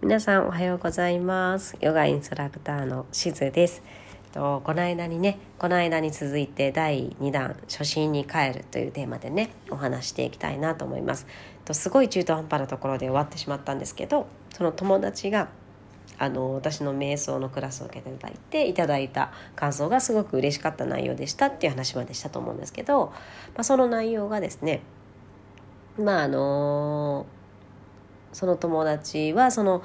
皆さんおはようございます。ヨガインストラクターのしずです。とこの間にねこの間に続いて第2弾「初心に帰る」というテーマでねお話していきたいなと思います。とすごい中途半端なところで終わってしまったんですけどその友達があの私の瞑想のクラスを受けていただいていただいた感想がすごく嬉しかった内容でしたっていう話までしたと思うんですけど、まあ、その内容がですねまああのその友達はその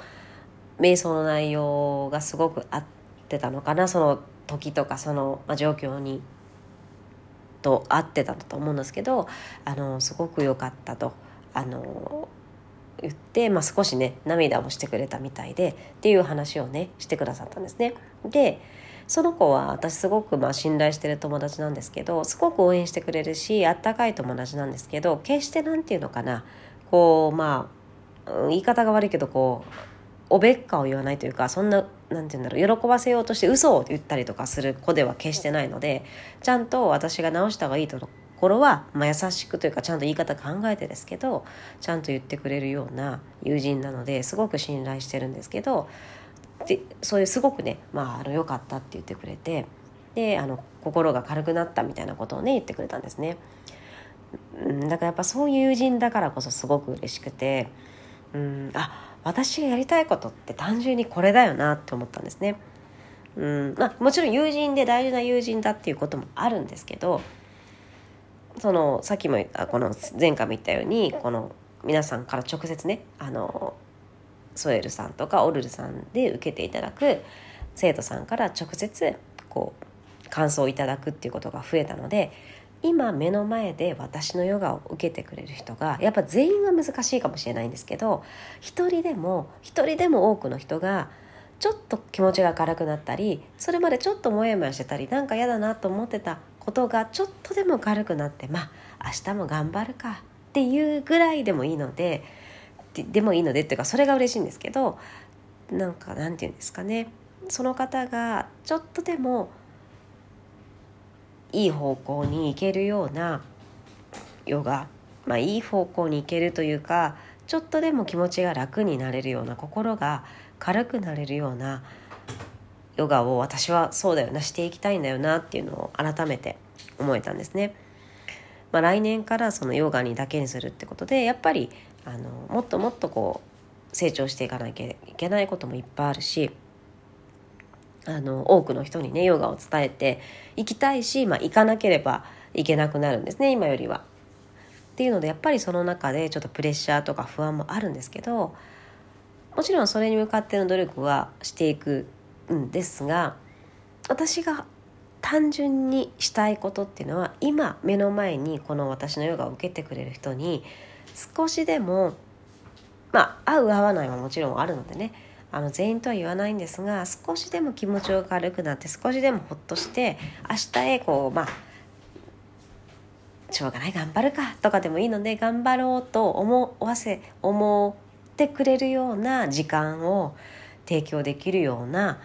瞑想の内容がすごく合ってたのかなその時とかその、ま、状況にと合ってたと思うんですけどあのすごく良かったとあの言って、まあ、少しね涙をしてくれたみたいでっていう話をねしてくださったんですね。でその子は私すごくまあ信頼してる友達なんですけどすごく応援してくれるしあったかい友達なんですけど決して何て言うのかなこうまあ言い方が悪いけどこうおべっかを言わないというかそんな何て言うんだろう喜ばせようとして嘘を言ったりとかする子では決してないのでちゃんと私が直した方がいいところは、まあ、優しくというかちゃんと言い方考えてですけどちゃんと言ってくれるような友人なのですごく信頼してるんですけどでそういうすごくね、まあ、あの良かったって言ってくれてであの心が軽くなったみたいなことをね言ってくれたんですね。だからやっぱそういう友人だからこそすごく嬉しくてうんあ私がやりたいことって単純にこれだよなって思ったんですね。うんまあ、もちろん友人で大事な友人だっていうこともあるんですけどそのさっきも言ったこの前回も言ったようにこの皆さんから直接ねあのソエルさんとかオルルさんで受けていただく生徒さんから直接こう感想をいただくっていうことが増えたので今目の前で私のヨガを受けてくれる人がやっぱ全員は難しいかもしれないんですけど一人でも一人でも多くの人がちょっと気持ちが軽くなったりそれまでちょっとモヤモヤしてたりなんか嫌だなと思ってたことがちょっとでも軽くなってまあ明日も頑張るかっていうぐらいでもいいのででもいいのでっていうかそれが嬉しいんですけどなんかなんて言うんですかね。その方がちょっとでもいい方向に行けるようなヨガ、まあ、いい方向に行けるというかちょっとでも気持ちが楽になれるような心が軽くなれるようなヨガを私はそうだよなしていきたいんだよなっていうのを改めて思えたんですね。まあ、来年からそのヨガにだけにするってことでやっぱりあのもっともっとこう成長していかなきゃいけないこともいっぱいあるしあの多くの人にねヨガを伝えていきたいし、まあ、行かなければいけなくなるんですね今よりは。っていうのでやっぱりその中でちょっとプレッシャーとか不安もあるんですけどもちろんそれに向かっての努力はしていくんですが私が単純にしたいことっていうのは今目の前にこの私のヨガを受けてくれる人に少しでもまあ合う合わないはもちろんあるのでねあの全員とは言わないんですが少しでも気持ちが軽くなって少しでもほっとして明日へこうまあしょうがない頑張るかとかでもいいので頑張ろうと思わせ思ってくれるような時間を提供できるような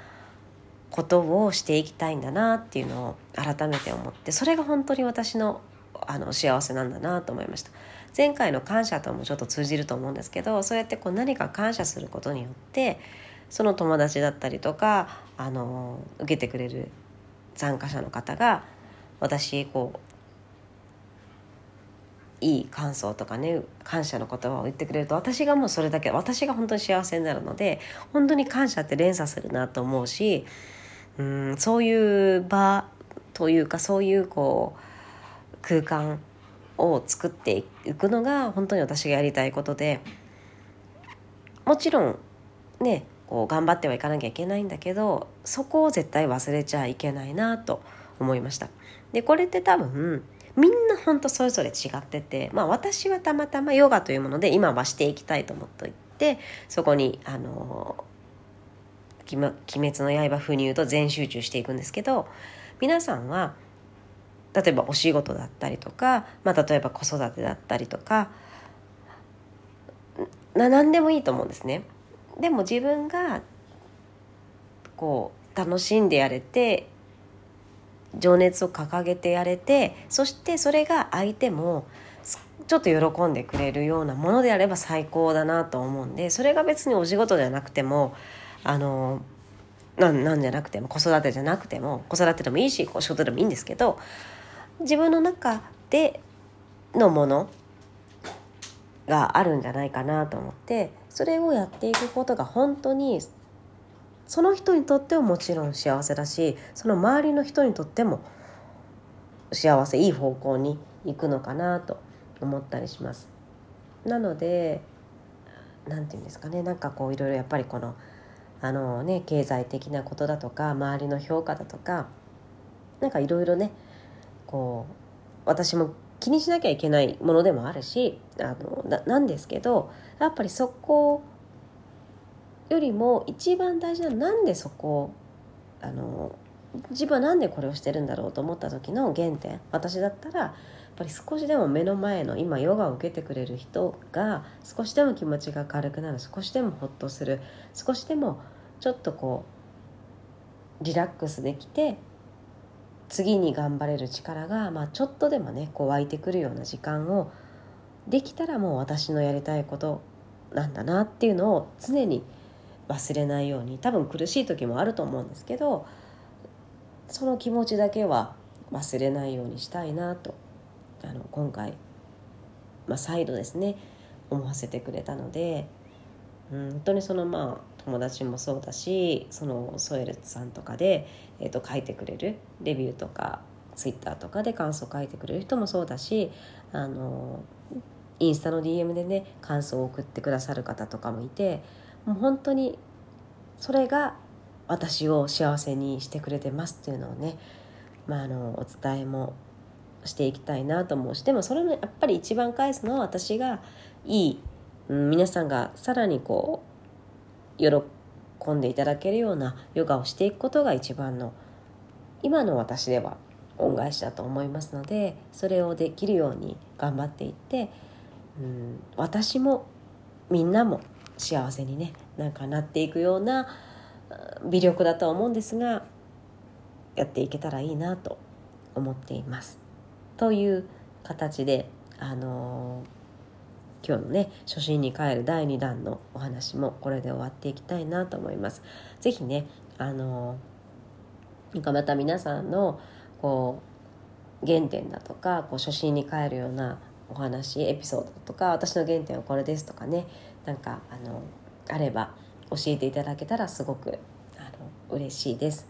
ことをしていきたいんだなっていうのを改めて思ってそれが本当に私のあの幸せなんだなと思いました。前回の感謝ともちょっと通じると思うんですけどそうやってこう何か感謝することによってその友達だったりとかあの受けてくれる参加者の方が私こういい感想とかね感謝の言葉を言ってくれると私がもうそれだけ私が本当に幸せになるので本当に感謝って連鎖するなと思うしうんそういう場というかそういうこう空間を作っていくのが本当に私がやりたいことでもちろんねこう頑張ってはいかなきゃいけないんだけどそこを絶対忘れちゃいけないなと思いました。でこれって多分みんな本当それぞれ違ってて、まあ、私はたまたまヨガというもので今はしていきたいと思っていてそこにあの「鬼滅の刃」風に言うと全集中していくんですけど皆さんは例えばお仕事だったりとか、まあ、例えば子育てだったりとかな何でもいいと思うんですね。でも自分がこう楽しんでやれて情熱を掲げてやれてそしてそれが相手もちょっと喜んでくれるようなものであれば最高だなと思うんでそれが別にお仕事じゃなくてもあのなんなんじゃなくても子育てじゃなくても子育てでもいいしお仕事でもいいんですけど自分の中でのものがあるんじゃないかなと思ってそれをやっていくことが本当にその人にとってももちろん幸せだしその周りの人にとっても幸せいい方向に行くのかなと思ったりします。なので何て言うんですかねなんかこういろいろやっぱりこのあのね経済的なことだとか周りの評価だとかなんかいろいろねこう私も気にしなきゃいけないものでもあるしあのなんですけどやっぱりそこよりも一番大事なのはなんでそこあの自分は何でこれをしてるんだろうと思った時の原点。私だったらやっぱり少しでも目の前の今ヨガを受けてくれる人が少しでも気持ちが軽くなる少しでもホッとする少しでもちょっとこうリラックスできて次に頑張れる力が、まあ、ちょっとでもねこう湧いてくるような時間をできたらもう私のやりたいことなんだなっていうのを常に忘れないように多分苦しい時もあると思うんですけどその気持ちだけは忘れないようにしたいなとあの今回、まあ、再度ですね思わせてくれたので、うん、本当にそのまあ友達もそうだしそのソエルさんとかで、えー、と書いてくれるレビューとかツイッターとかで感想書いてくれる人もそうだしあのインスタの DM でね感想を送ってくださる方とかもいてもう本当にそれが私を幸せにしてくれてますっていうのをね、まあ、あのお伝えもしていきたいなと思うしでもそれのやっぱり一番返すのは私がいい、うん、皆さんがさらにこう喜んでいただけるようなヨガをしていくことが一番の今の私では恩返しだと思いますのでそれをできるように頑張っていって、うん、私もみんなも幸せにねなんかなっていくような微力だとは思うんですがやっていけたらいいなと思っています。という形であのー、今日のね初心に帰る第2弾のお話もこれで終わっていきたいなと思います。是非ねあのー、また皆さんのこう原点だとかこう初心に帰るようなお話エピソードとか私の原点はこれですとかねなんかあのあれば教えていただけたらすごくあの嬉しいです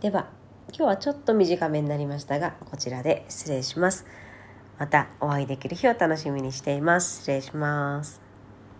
では今日はちょっと短めになりましたがこちらで失礼しますまたお会いできる日を楽しみにしています。失礼します。